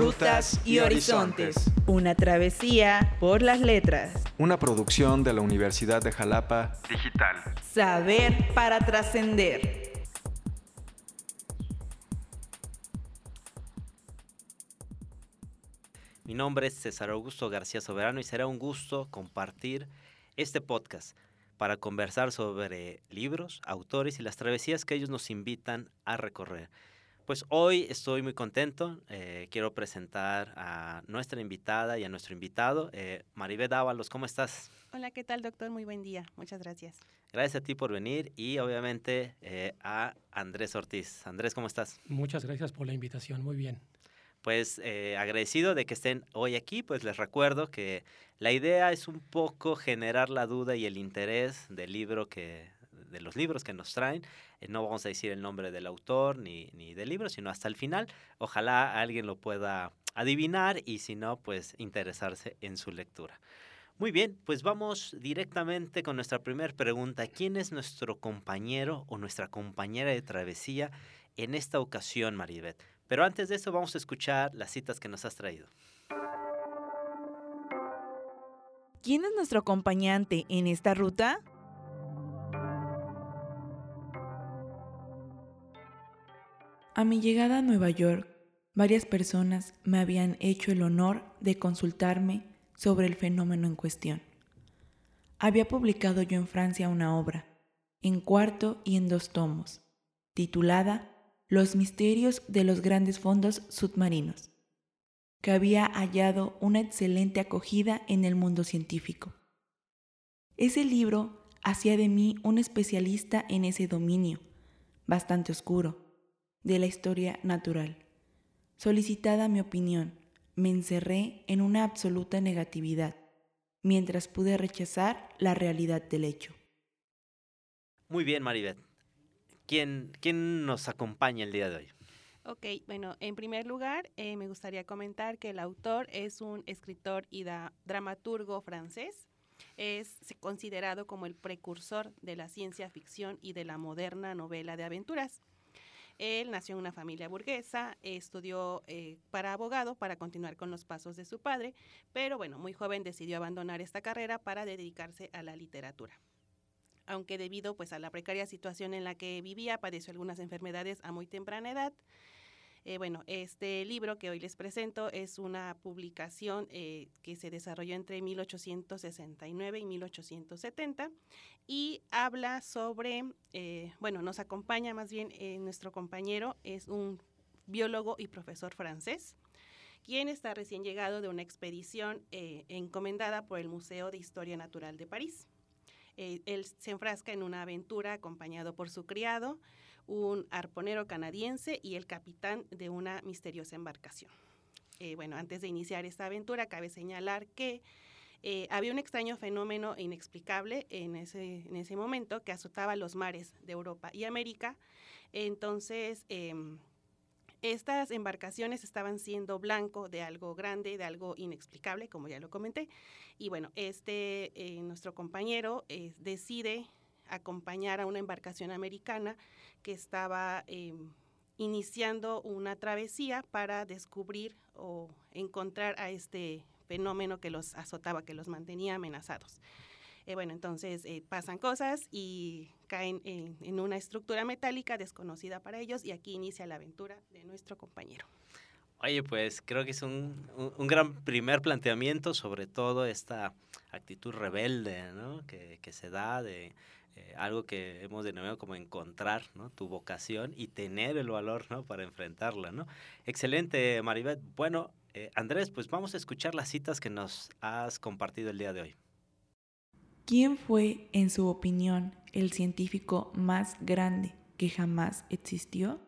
Rutas y Horizontes. Una travesía por las letras. Una producción de la Universidad de Jalapa Digital. Saber para trascender. Mi nombre es César Augusto García Soberano y será un gusto compartir este podcast para conversar sobre libros, autores y las travesías que ellos nos invitan a recorrer. Pues hoy estoy muy contento. Eh, quiero presentar a nuestra invitada y a nuestro invitado, eh, Maribeth Ábalos. ¿Cómo estás? Hola, ¿qué tal, doctor? Muy buen día. Muchas gracias. Gracias a ti por venir y obviamente eh, a Andrés Ortiz. Andrés, ¿cómo estás? Muchas gracias por la invitación. Muy bien pues eh, agradecido de que estén hoy aquí, pues les recuerdo que la idea es un poco generar la duda y el interés del libro que, de los libros que nos traen. Eh, no vamos a decir el nombre del autor ni, ni del libro, sino hasta el final. Ojalá alguien lo pueda adivinar y si no, pues interesarse en su lectura. Muy bien, pues vamos directamente con nuestra primera pregunta. ¿Quién es nuestro compañero o nuestra compañera de travesía en esta ocasión, Maribeth? Pero antes de eso vamos a escuchar las citas que nos has traído. ¿Quién es nuestro acompañante en esta ruta? A mi llegada a Nueva York, varias personas me habían hecho el honor de consultarme sobre el fenómeno en cuestión. Había publicado yo en Francia una obra, en cuarto y en dos tomos, titulada los misterios de los grandes fondos submarinos, que había hallado una excelente acogida en el mundo científico. Ese libro hacía de mí un especialista en ese dominio, bastante oscuro, de la historia natural. Solicitada mi opinión, me encerré en una absoluta negatividad, mientras pude rechazar la realidad del hecho. Muy bien, Maribeth. ¿Quién, ¿Quién nos acompaña el día de hoy? Ok, bueno, en primer lugar, eh, me gustaría comentar que el autor es un escritor y dramaturgo francés. Es considerado como el precursor de la ciencia ficción y de la moderna novela de aventuras. Él nació en una familia burguesa, estudió eh, para abogado para continuar con los pasos de su padre, pero bueno, muy joven decidió abandonar esta carrera para dedicarse a la literatura aunque debido pues a la precaria situación en la que vivía padeció algunas enfermedades a muy temprana edad. Eh, bueno, este libro que hoy les presento es una publicación eh, que se desarrolló entre 1869 y 1870 y habla sobre, eh, bueno, nos acompaña más bien nuestro compañero, es un biólogo y profesor francés, quien está recién llegado de una expedición encomendada por el Museo de Historia Natural de París. Eh, él se enfrasca en una aventura acompañado por su criado, un arponero canadiense y el capitán de una misteriosa embarcación. Eh, bueno, antes de iniciar esta aventura, cabe señalar que eh, había un extraño fenómeno inexplicable en ese, en ese momento que azotaba los mares de Europa y América. Entonces, em, estas embarcaciones estaban siendo blanco de algo grande, de algo inexplicable, como ya lo comenté. Y bueno, este, eh, nuestro compañero decide acompañar a una embarcación americana que estaba em, iniciando una travesía para descubrir o encontrar a este fenómeno que los azotaba, que los mantenía amenazados. Eh, bueno, entonces eh, pasan cosas y caen en, una estructura metálica desconocida para ellos y aquí inicia la aventura de nuestro compañero. Oye, pues creo que es un, un, gran primer planteamiento, sobre todo esta actitud rebelde ¿no? que, que, se da de eh, algo que hemos denominado como encontrar ¿no? tu vocación y tener el valor ¿no? para enfrentarla. ¿no? Excelente, Maribeth. Bueno, Andrés, pues vamos a escuchar las citas que nos has compartido el día de hoy. ¿Quién fue, en su opinión, el científico más grande que jamás existió?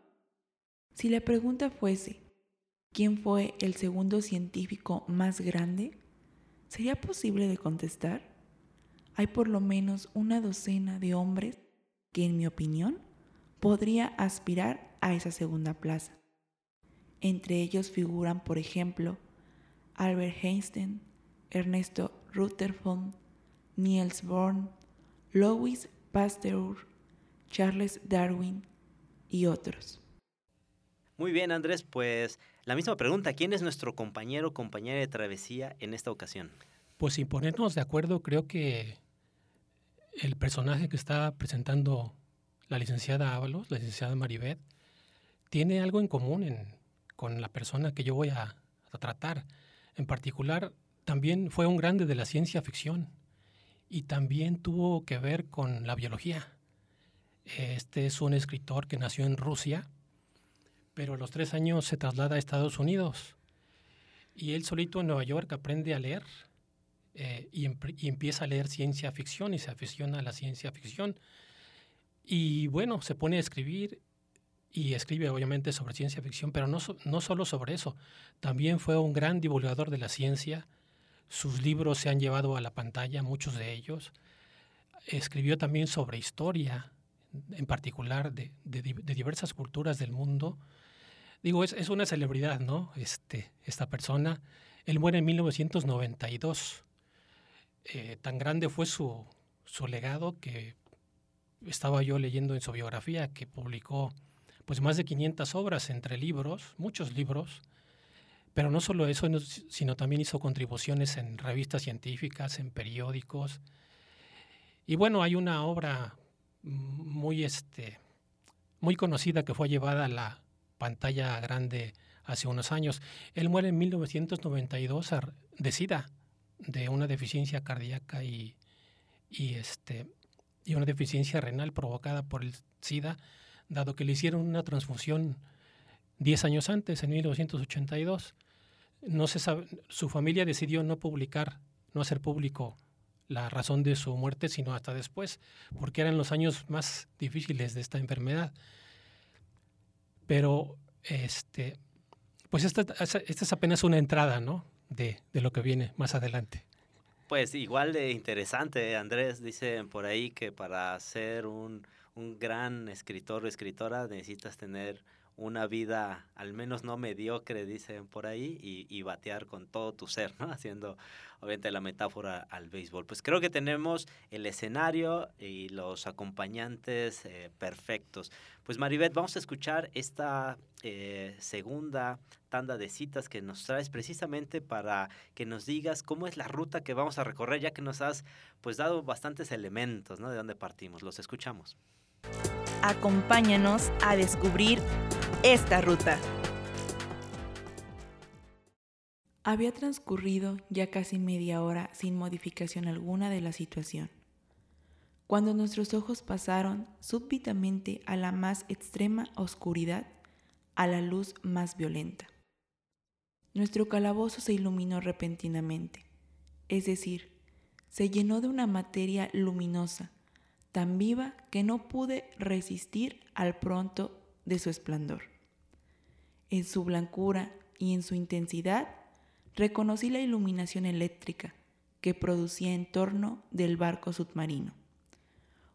Si la pregunta fuese, ¿quién fue el segundo científico más grande? ¿Sería posible de contestar? Hay por lo menos una docena de hombres que, en mi opinión, podría aspirar a esa segunda plaza. Entre ellos figuran, por ejemplo, Albert Einstein, Ernesto Rutherford, Niels Bohr, Louis Pasteur, Charles Darwin y otros. Muy bien, Andrés, pues la misma pregunta, ¿quién es nuestro compañero o compañera de travesía en esta ocasión? Pues sin ponernos de acuerdo, creo que el personaje que está presentando la licenciada Ábalos, la licenciada Maribet, tiene algo en común con la persona que yo voy a, a tratar. En particular, también fue un grande de la ciencia ficción y también tuvo que ver con la biología. Este es un escritor que nació en Rusia, pero a los tres años se traslada a Estados Unidos y él solito en Nueva York aprende a leer eh, y, empieza a leer ciencia ficción y se aficiona a la ciencia ficción. Y bueno, se pone a escribir y escribe obviamente sobre ciencia ficción, pero no, solo sobre eso, también fue un gran divulgador de la ciencia. Sus libros se han llevado a la pantalla, muchos de ellos. Escribió también sobre historia, en particular de, diversas culturas del mundo. Digo, es, es, una celebridad, ¿no? Este, esta persona. Él muere en 1992. Eh, tan grande fue su, su legado que estaba yo leyendo en su biografía que publicó pues más de 500 obras entre libros, muchos libros, pero no solo eso, sino también hizo contribuciones en revistas científicas, en periódicos. Y bueno, hay una obra muy, este, muy conocida que fue llevada a la pantalla grande hace unos años. Él muere en 1992 de SIDA, de una deficiencia cardíaca y, y, este, y una deficiencia renal provocada por el SIDA, dado que le hicieron una transfusión 10 años antes, en 1982. No se su familia decidió no publicar, no hacer público la razón de su muerte, sino hasta después, porque eran los años más difíciles de esta enfermedad. Pero este, pues esta, esta es apenas una entrada, ¿no? de, lo que viene más adelante. Pues igual de interesante, Andrés, dicen por ahí que para ser un, un gran escritor o escritora necesitas tener una vida al menos no mediocre, dicen por ahí, y, batear con todo tu ser, ¿no? Haciendo obviamente la metáfora al béisbol. Pues creo que tenemos el escenario y los acompañantes eh, perfectos. Pues Maribeth, vamos a escuchar esta eh, segunda tanda de citas que nos traes precisamente para que nos digas cómo es la ruta que vamos a recorrer, ya que nos has pues dado bastantes elementos, ¿no? De dónde partimos. Los escuchamos. Acompáñanos a descubrir esta ruta. Había transcurrido ya casi media hora sin modificación alguna de la situación, cuando nuestros ojos pasaron súbitamente a la más extrema oscuridad, a la luz más violenta. Nuestro calabozo se iluminó repentinamente, es decir, se llenó de una materia luminosa, tan viva que no pude resistir al pronto de su esplendor. En su blancura y en su intensidad reconocí la iluminación eléctrica que producía en torno del barco submarino.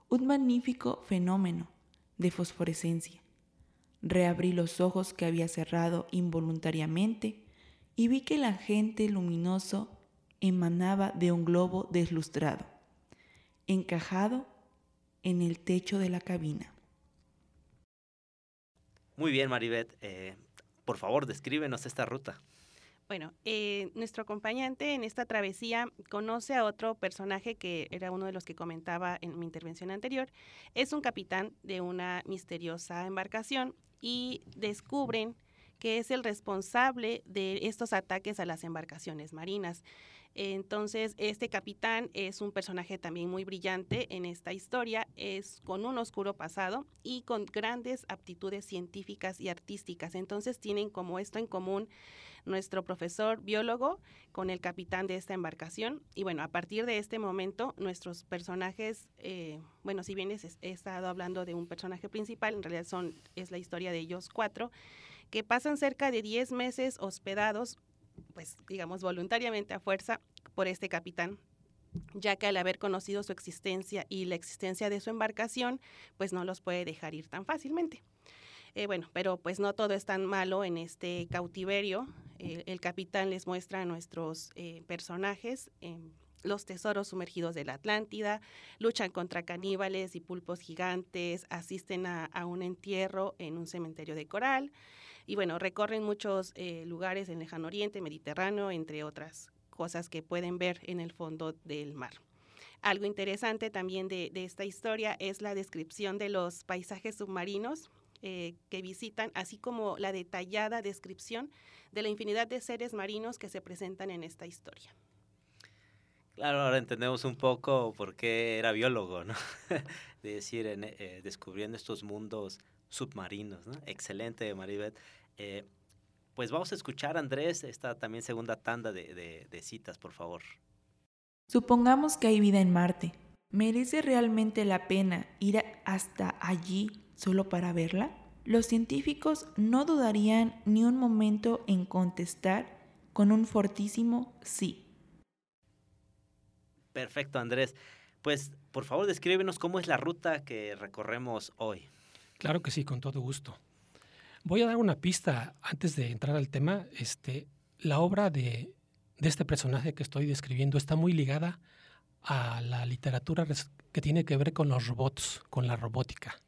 Un magnífico fenómeno de fosforescencia. Reabrí los ojos que había cerrado involuntariamente y vi que el agente luminoso emanaba de un globo deslustrado, encajado en el techo de la cabina. Muy bien, Maribeth. Eh, por favor, descríbenos esta ruta. Bueno, eh, nuestro acompañante en esta travesía conoce a otro personaje que era uno de los que comentaba en mi intervención anterior. Es un capitán de una misteriosa embarcación y descubren que es el responsable de estos ataques a las embarcaciones marinas. Entonces, este capitán es un personaje también muy brillante en esta historia, es con un oscuro pasado y con grandes aptitudes científicas y artísticas. Entonces, tienen como esto en común nuestro profesor biólogo con el capitán de esta embarcación. Y bueno, a partir de este momento, nuestros personajes, eh, bueno, si bien he estado hablando de un personaje principal, en realidad son, es la historia de ellos cuatro, que pasan cerca de 10 meses hospedados pues digamos voluntariamente a fuerza por este capitán ya que al haber conocido su existencia y la existencia de su embarcación, pues no los puede dejar ir tan fácilmente. Eh, bueno, pero pues no todo es tan malo en este cautiverio. el capitán les muestra a nuestros eh, personajes em, los tesoros sumergidos de la Atlántida, luchan contra caníbales y pulpos gigantes, asisten a, un entierro en un cementerio de coral y bueno, recorren muchos eh, lugares en Lejano Oriente, Mediterráneo, entre otras cosas que pueden ver en el fondo del mar. Algo interesante también de, esta historia es la descripción de los paisajes submarinos eh, que visitan, así como la detallada descripción de la infinidad de seres marinos que se presentan en esta historia. Claro, ahora entendemos un poco por qué era biólogo, ¿no? de decir, eh, descubriendo estos mundos submarinos, ¿no? Excelente, Maribeth. Eh, pues vamos a escuchar, Andrés, esta también segunda tanda de, de citas, por favor. Supongamos que hay vida en Marte. ¿Merece realmente la pena ir hasta allí solo para verla? Los científicos no dudarían ni un momento en contestar con un fortísimo sí. Perfecto, Andrés. Pues por favor descríbenos cómo es la ruta que recorremos hoy. Claro que sí, con todo gusto. Voy a dar una pista antes de entrar al tema. Este, la obra de, de este personaje que estoy describiendo está muy ligada a la literatura que tiene que ver con los robots, con la robótica.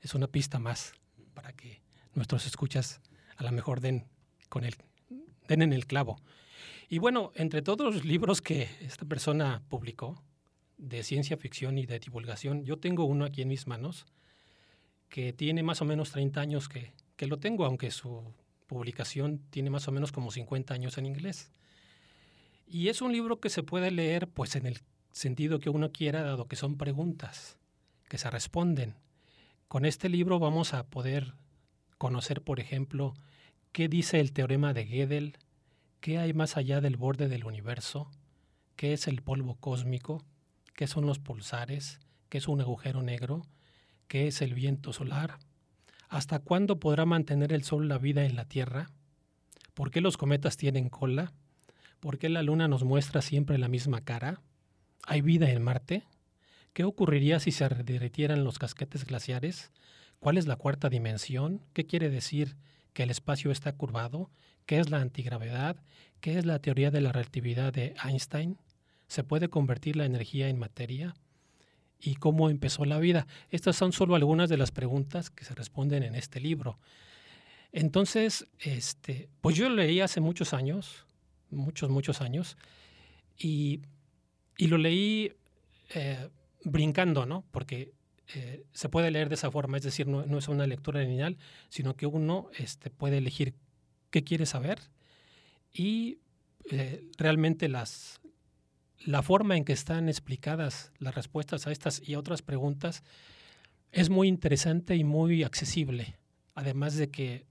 Es una pista más para que nuestros escuchas a lo mejor den, con el, den en el clavo. Y bueno, entre todos los libros que esta persona publicó de ciencia ficción y de divulgación, yo tengo uno aquí en mis manos que tiene más o menos 30 años que, que lo tengo, aunque su publicación tiene más o menos como 50 años en inglés. Y es un libro que se puede leer pues en el sentido que uno quiera, dado que son preguntas que se responden. Con este libro vamos a poder conocer, por ejemplo, qué dice el teorema de Gödel, ¿Qué hay más allá del borde del universo? ¿Qué es el polvo cósmico? ¿Qué son los pulsares? ¿Qué es un agujero negro? ¿Qué es el viento solar? ¿Hasta cuándo podrá mantener el Sol la vida en la Tierra? ¿Por qué los cometas tienen cola? ¿Por qué la Luna nos muestra siempre la misma cara? ¿Hay vida en Marte? ¿Qué ocurriría si se derritieran los casquetes glaciares? ¿Cuál es la cuarta dimensión? ¿Qué quiere decir que el espacio está curvado? ¿Qué es la antigravedad? ¿Qué es la teoría de la relatividad de Einstein? ¿Se puede convertir la energía en materia? ¿Y cómo empezó la vida? Estas son solo algunas de las preguntas que se responden en este libro. Entonces, este, pues yo leí hace muchos años, muchos, muchos años, y, lo leí eh, brincando, ¿no? Porque eh, se puede leer de esa forma, es decir, no, es una lectura lineal, sino que uno este, puede elegir qué quiere saber y eh, realmente las, la forma en que están explicadas las respuestas a estas y otras preguntas es muy interesante y muy accesible. Además de que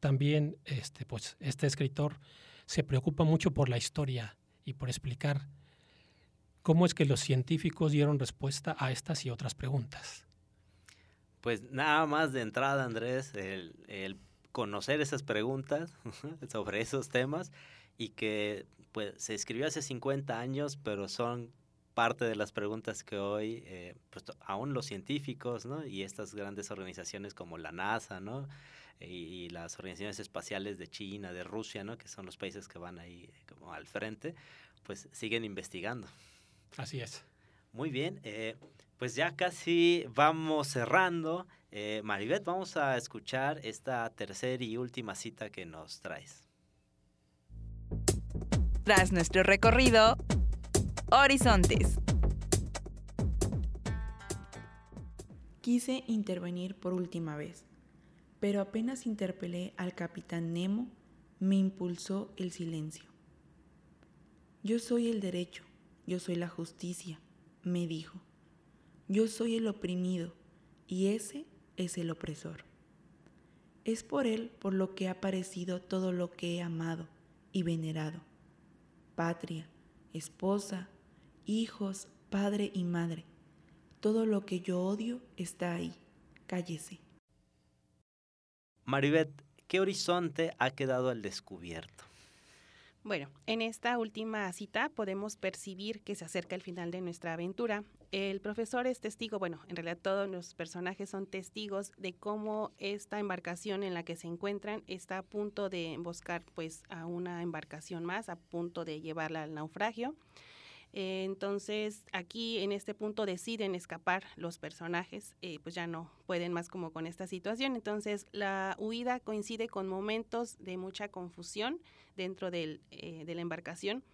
también este, pues, este escritor se preocupa mucho por la historia y por explicar cómo es que los científicos dieron respuesta a estas y otras preguntas. Pues nada más de entrada, Andrés, el, el conocer esas preguntas sobre esos temas y que pues se escribió hace 50 años, pero son parte de las preguntas que hoy, eh, pues aún los científicos, ¿no? Y estas grandes organizaciones como la NASA, ¿no? Y, las organizaciones espaciales de China, de Rusia, ¿no? Que son los países que van ahí como al frente, pues siguen investigando. Así es. Muy bien, eh, pues ya casi vamos cerrando. Eh, Maribeth, vamos a escuchar esta tercera y última cita que nos traes. Tras nuestro recorrido, Horizontes. Quise intervenir por última vez, pero apenas interpelé al capitán Nemo, me impulsó el silencio. Yo soy el derecho, yo soy la justicia, me dijo. Yo soy el oprimido y ese es el opresor. Es por él por lo que ha parecido todo lo que he amado y venerado. Patria, esposa, hijos, padre y madre. Todo lo que yo odio está ahí. Cállese. Maribeth, ¿qué horizonte ha quedado al descubierto? Bueno, en esta última cita podemos percibir que se acerca el final de nuestra aventura. El profesor es testigo, bueno, en realidad todos los personajes son testigos de cómo esta embarcación en la que se encuentran está a punto de emboscar pues a una embarcación más, a punto de llevarla al naufragio. Eh, entonces, aquí en este punto deciden escapar los personajes, eh, pues ya no pueden más como con esta situación. Entonces, la huida coincide con momentos de mucha confusión dentro del, eh, de la embarcación,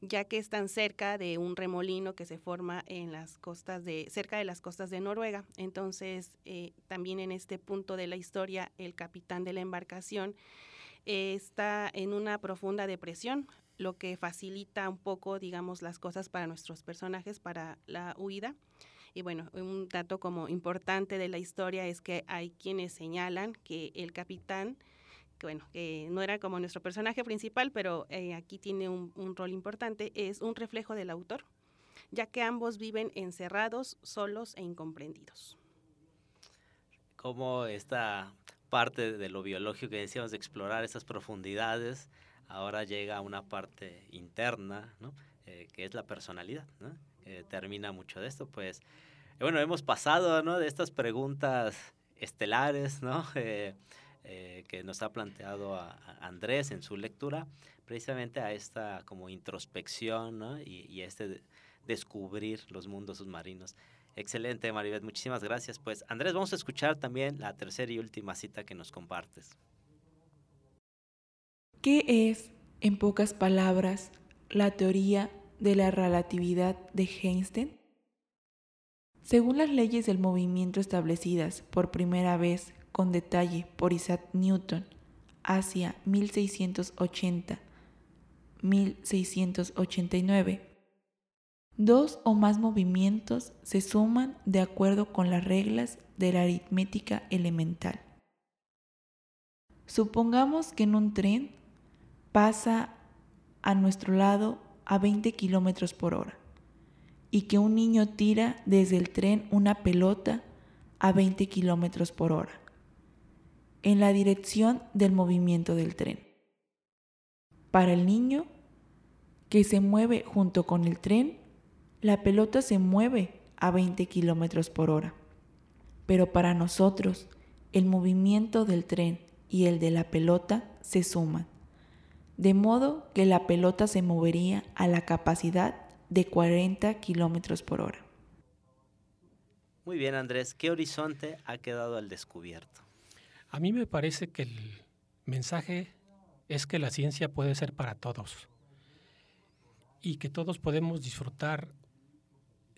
ya que están cerca de un remolino que se forma en las costas de, cerca de las costas de Noruega. Entonces, también en este punto de la historia, el capitán de la embarcación está en una profunda depresión, lo que facilita un poco, digamos, las cosas para nuestros personajes para la huida. Y bueno, un dato como importante de la historia es que hay quienes señalan que el capitán, que bueno, que no era como nuestro personaje principal, pero eh, aquí tiene un, un rol importante, es un reflejo del autor, ya que ambos viven encerrados, solos e incomprendidos. Como esta parte de lo biológico que decíamos de explorar esas profundidades, ahora llega a una parte interna, ¿no? Eh, que es la personalidad, ¿no? que termina mucho de esto, pues, bueno, hemos pasado, ¿no? De estas preguntas estelares, ¿no? Eh, eh, que nos ha planteado a, Andrés en su lectura, precisamente a esta como introspección, ¿no? Y, y este descubrir los mundos submarinos. Excelente, Maribeth, muchísimas gracias. Pues, Andrés, vamos a escuchar también la tercera y última cita que nos compartes. ¿Qué es, en pocas palabras, la teoría de la relatividad de Einstein? Según las leyes del movimiento establecidas por primera vez con detalle por Isaac Newton hacia 1680-1689, dos o más movimientos se suman de acuerdo con las reglas de la aritmética elemental. Supongamos que en un tren pasa a nuestro lado a 20 kilómetros por hora y que un niño tira desde el tren una pelota a 20 kilómetros por hora en la dirección del movimiento del tren. Para el niño que se mueve junto con el tren, la pelota se mueve a 20 kilómetros por hora. Pero para nosotros, el movimiento del tren y el de la pelota se suman de modo que la pelota se movería a la capacidad de 40 kilómetros por hora. Muy bien, Andrés. ¿Qué horizonte ha quedado al descubierto? A mí me parece que el mensaje es que la ciencia puede ser para todos y que todos podemos disfrutar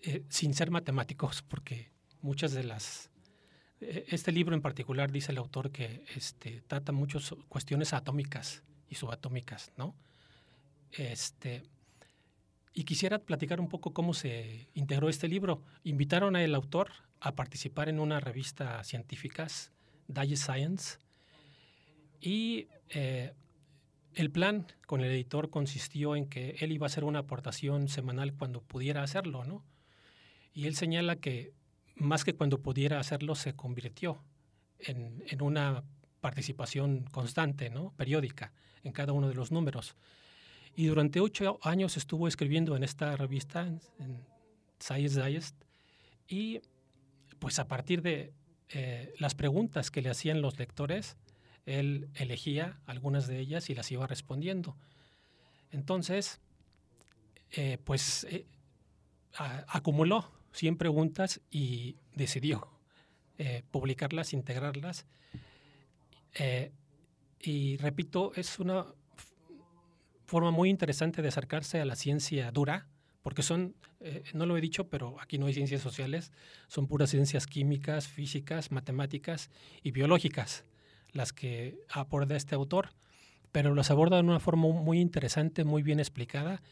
eh, sin ser matemáticos, porque muchas de las... Eh, este libro en particular dice el autor que este, trata muchas cuestiones atómicas y subatómicas, ¿no? Este, y quisiera platicar un poco cómo se integró este libro. Invitaron al autor a participar en una revista científica, Digest Science, y eh, el plan con el editor consistió en que él iba a hacer una aportación semanal cuando pudiera hacerlo, ¿no? Y él señala que más que cuando pudiera hacerlo, se convirtió en, en una participación constante, ¿no? periódica en cada uno de los números. Y durante ocho años estuvo escribiendo en esta revista, en Science Digest, y pues a partir de eh, las preguntas que le hacían los lectores, él elegía algunas de ellas y las iba respondiendo. Entonces, eh, pues eh, acumuló 100 preguntas y decidió publicarlas, integrarlas. Y repito, es una forma muy interesante de acercarse a la ciencia dura, porque son, eh, no lo he dicho, pero aquí no hay ciencias sociales, son puras ciencias químicas, físicas, matemáticas y biológicas las que aborda este autor, pero las aborda de una forma muy interesante, muy bien explicada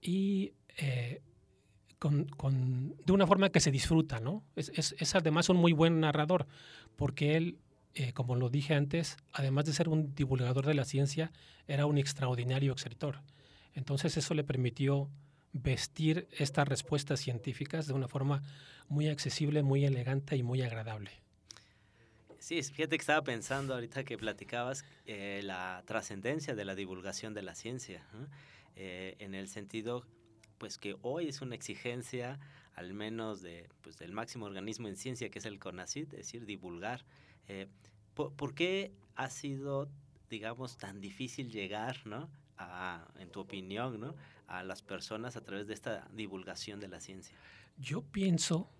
y eh, de una forma que se disfruta, ¿no? Es, es además un muy buen narrador, porque él eh, como lo dije antes, además de ser un divulgador de la ciencia, era un extraordinario escritor. Entonces eso le permitió vestir estas respuestas científicas de una forma muy accesible, muy elegante y muy agradable. Sí, fíjate que estaba pensando ahorita que platicabas eh, la trascendencia de la divulgación de la ciencia, eh, en el sentido pues que hoy es una exigencia al menos de, pues, del máximo organismo en ciencia que es el CONACYT, es decir, divulgar eh, ¿por, qué ha sido, digamos, tan difícil llegar, ¿no? A, en tu opinión, ¿no? a las personas a través de esta divulgación de la ciencia? Yo pienso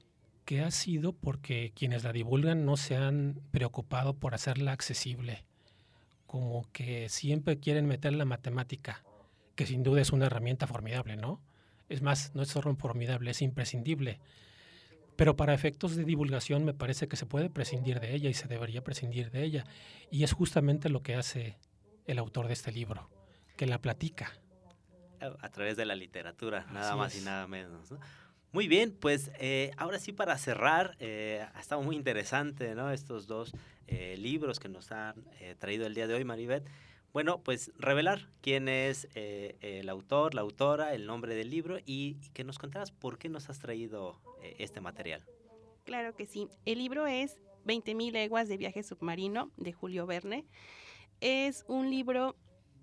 que ha sido porque quienes la divulgan no se han preocupado por hacerla accesible, como que siempre quieren meter la matemática, que sin duda es una herramienta formidable, ¿no? Es más, no es solo formidable, es imprescindible. Pero para efectos de divulgación me parece que se puede prescindir de ella y se debería prescindir de ella. Y es justamente lo que hace el autor de este libro, que la platica. A través de la literatura, nada más y nada menos. ¿no? Muy bien, pues eh, ahora sí para cerrar, eh, ha estado muy interesante ¿no? estos dos eh, libros que nos han traído el día de hoy, Maribeth. Bueno, pues revelar quién es el autor, la autora, el nombre del libro y, que nos contaras por qué nos has traído este material. Claro que sí. El libro es 20.000 leguas de viaje submarino de Julio Verne. Es un libro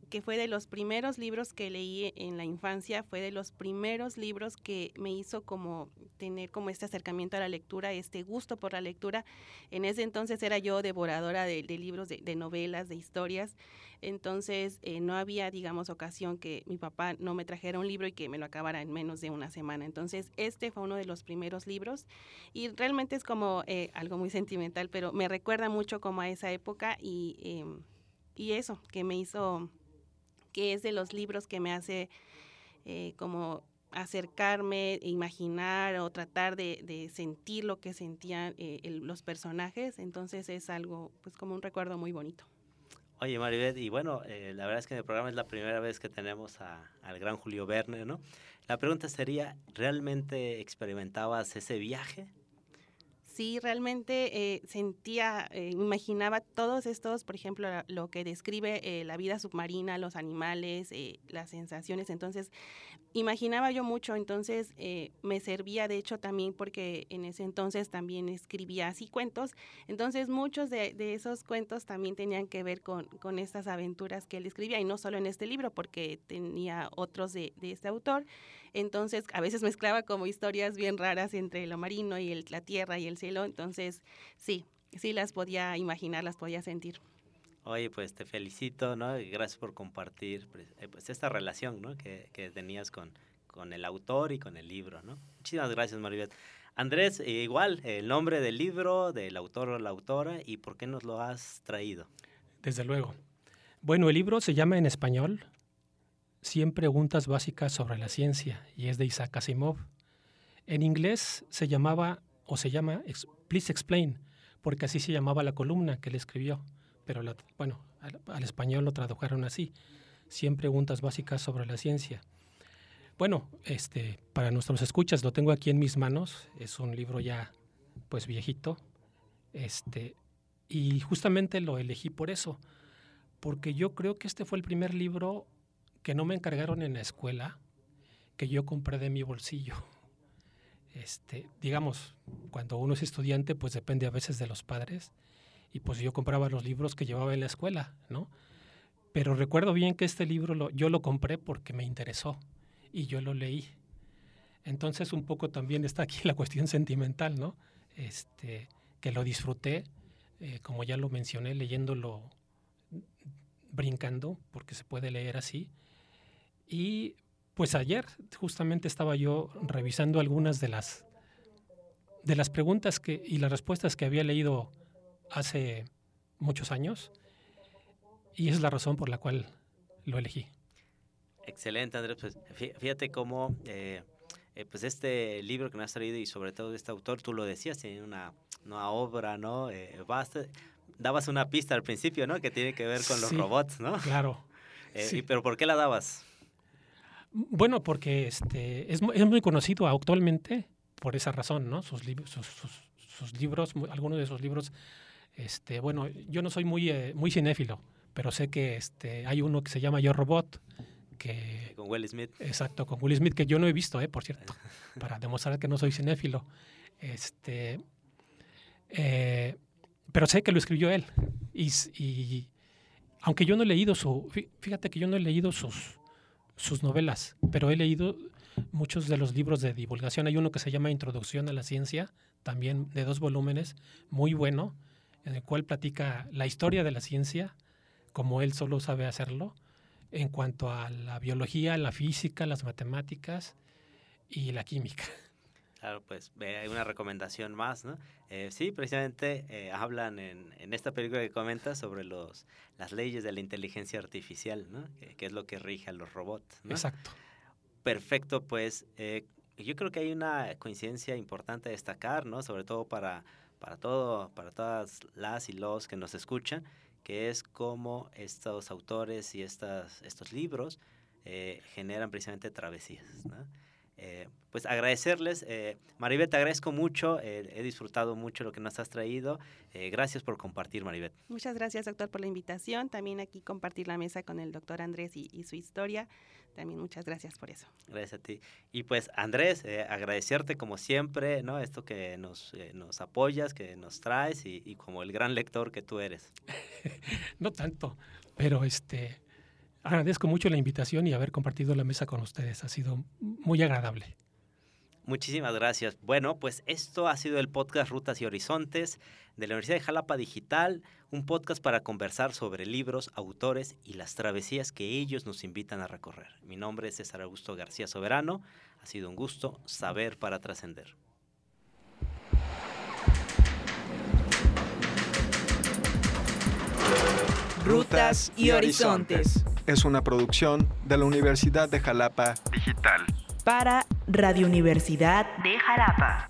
que fue de los primeros libros que leí en la infancia, fue de los primeros libros que me hizo como tener como este acercamiento a la lectura, este gusto por la lectura. En ese entonces era yo devoradora de, libros, de, novelas, de historias, entonces eh, no había, digamos, ocasión que mi papá no me trajera un libro y que me lo acabara en menos de una semana. Entonces este fue uno de los primeros libros y realmente es como eh, algo muy sentimental, pero me recuerda mucho como a esa época y... Em, y eso, que me hizo que es de los libros que me hace eh, como acercarme, imaginar o tratar de, sentir lo que sentían eh, los personajes. Entonces es algo, pues como un recuerdo muy bonito. Oye, Maribeth, y bueno, eh, la verdad es que en el programa es la primera vez que tenemos al gran Julio Verne, ¿no? La pregunta sería, ¿realmente experimentabas ese viaje? Sí realmente eh, sentía, eh, imaginaba todos estos, por ejemplo, lo que describe eh, la vida submarina, los animales, las sensaciones. Entonces, imaginaba yo mucho, entonces me servía, de hecho, también porque en ese entonces también escribía así cuentos. Entonces, muchos de, esos cuentos también tenían que ver con, estas aventuras que él escribía, y no solo en este libro, porque tenía otros de este autor. Entonces, a veces mezclaba como historias bien raras entre lo marino y el, la tierra y el cielo. Entonces, sí, sí las podía imaginar, las podía sentir. Oye, pues te felicito, ¿no? Y gracias por compartir pues, eh, pues esta relación, ¿no? Que, que tenías con, con el autor y con el libro, ¿no? Muchísimas gracias, Maribeth. Andrés, eh, igual, el nombre del libro, del autor o la autora y por qué nos lo has traído. Desde luego. Bueno, el libro se llama en español 100 preguntas básicas sobre la ciencia y es de Isaac Asimov. En inglés se llamaba o se llama Please Explain, porque así se llamaba la columna que él escribió, pero bueno, al, español lo tradujeron así, 100 preguntas básicas sobre la ciencia. Bueno, este, para nuestros escuchas lo tengo aquí en mis manos, es un libro ya pues viejito, este, y justamente lo elegí por eso, porque yo creo que este fue el primer libro que no me encargaron en la escuela, que yo compré de mi bolsillo. Este, digamos, cuando uno es estudiante, pues depende a veces de los padres, y pues yo compraba los libros que llevaba en la escuela, ¿no? Pero recuerdo bien que este libro lo, yo lo compré porque me interesó y yo lo leí. Entonces un poco también está aquí la cuestión sentimental, ¿no? Este, que lo disfruté, eh, como ya lo mencioné, leyéndolo brincando, porque se puede leer así, y pues ayer justamente estaba yo revisando algunas de las de las preguntas que, y las respuestas que había leído hace muchos años y es la razón por la cual lo elegí. Excelente, Andrés. Pues fíjate cómo eh, eh, pues este libro que me has traído y sobre todo este autor, tú lo decías, tiene una, una obra, ¿no? Eh, Dabas una pista al principio, ¿no? Que tiene que ver con los robots, ¿no? Claro. sí. ¿Pero por qué la dabas? Bueno, porque este, es, es, muy conocido actualmente por esa razón, ¿no? Sus, sus, sus, libros, algunos de sus libros, este, bueno, yo no soy muy, eh, muy cinéfilo, pero sé que este, hay uno que se llama Yo Robot, que... Con Will Smith. Exacto, con Will Smith, que yo no he visto, eh, por cierto, para demostrar que no soy cinéfilo. Este, eh, pero sé que lo escribió él. Y, y, aunque yo no he leído su... Fíjate que yo no he leído sus, sus novelas, pero he leído muchos de los libros de divulgación. Hay uno que se llama Introducción a la Ciencia, también de dos volúmenes, muy bueno, en el cual platica la historia de la ciencia, como él solo sabe hacerlo, en cuanto a la biología, la física, las matemáticas y la química. Claro, pues hay una recomendación más, ¿no? Eh, sí, precisamente eh, hablan en, en, esta película que comentas sobre los, las leyes de la inteligencia artificial, ¿no? Que, es lo que rige a los robots. ¿no? Exacto. Perfecto, pues eh, yo creo que hay una coincidencia importante a destacar, ¿no? Sobre todo para, para, todo, para todas las y los que nos escuchan, que es cómo estos autores y estas, estos libros generan precisamente travesías, ¿no? Eh, pues agradecerles. Eh, Maribet, te agradezco mucho, eh, he disfrutado mucho lo que nos has traído. Eh, gracias por compartir, Maribet. Muchas gracias, doctor, por la invitación. También aquí compartir la mesa con el doctor Andrés y, su historia. También muchas gracias por eso. Gracias a ti. Y pues, Andrés, agradecerte como siempre, ¿no? Esto que nos, nos apoyas, que nos traes y, y como el gran lector que tú eres. no tanto, pero este Agradezco mucho la invitación y haber compartido la mesa con ustedes. Ha sido muy agradable. Muchísimas gracias. Bueno, pues esto ha sido el podcast Rutas y Horizontes de la Universidad de Jalapa Digital, un podcast para conversar sobre libros, autores y las travesías que ellos nos invitan a recorrer. Mi nombre es César Augusto García Soberano. Ha sido un gusto saber para trascender. Rutas y Horizontes es una producción de la Universidad de Jalapa Digital. Para Radio Universidad de Jalapa.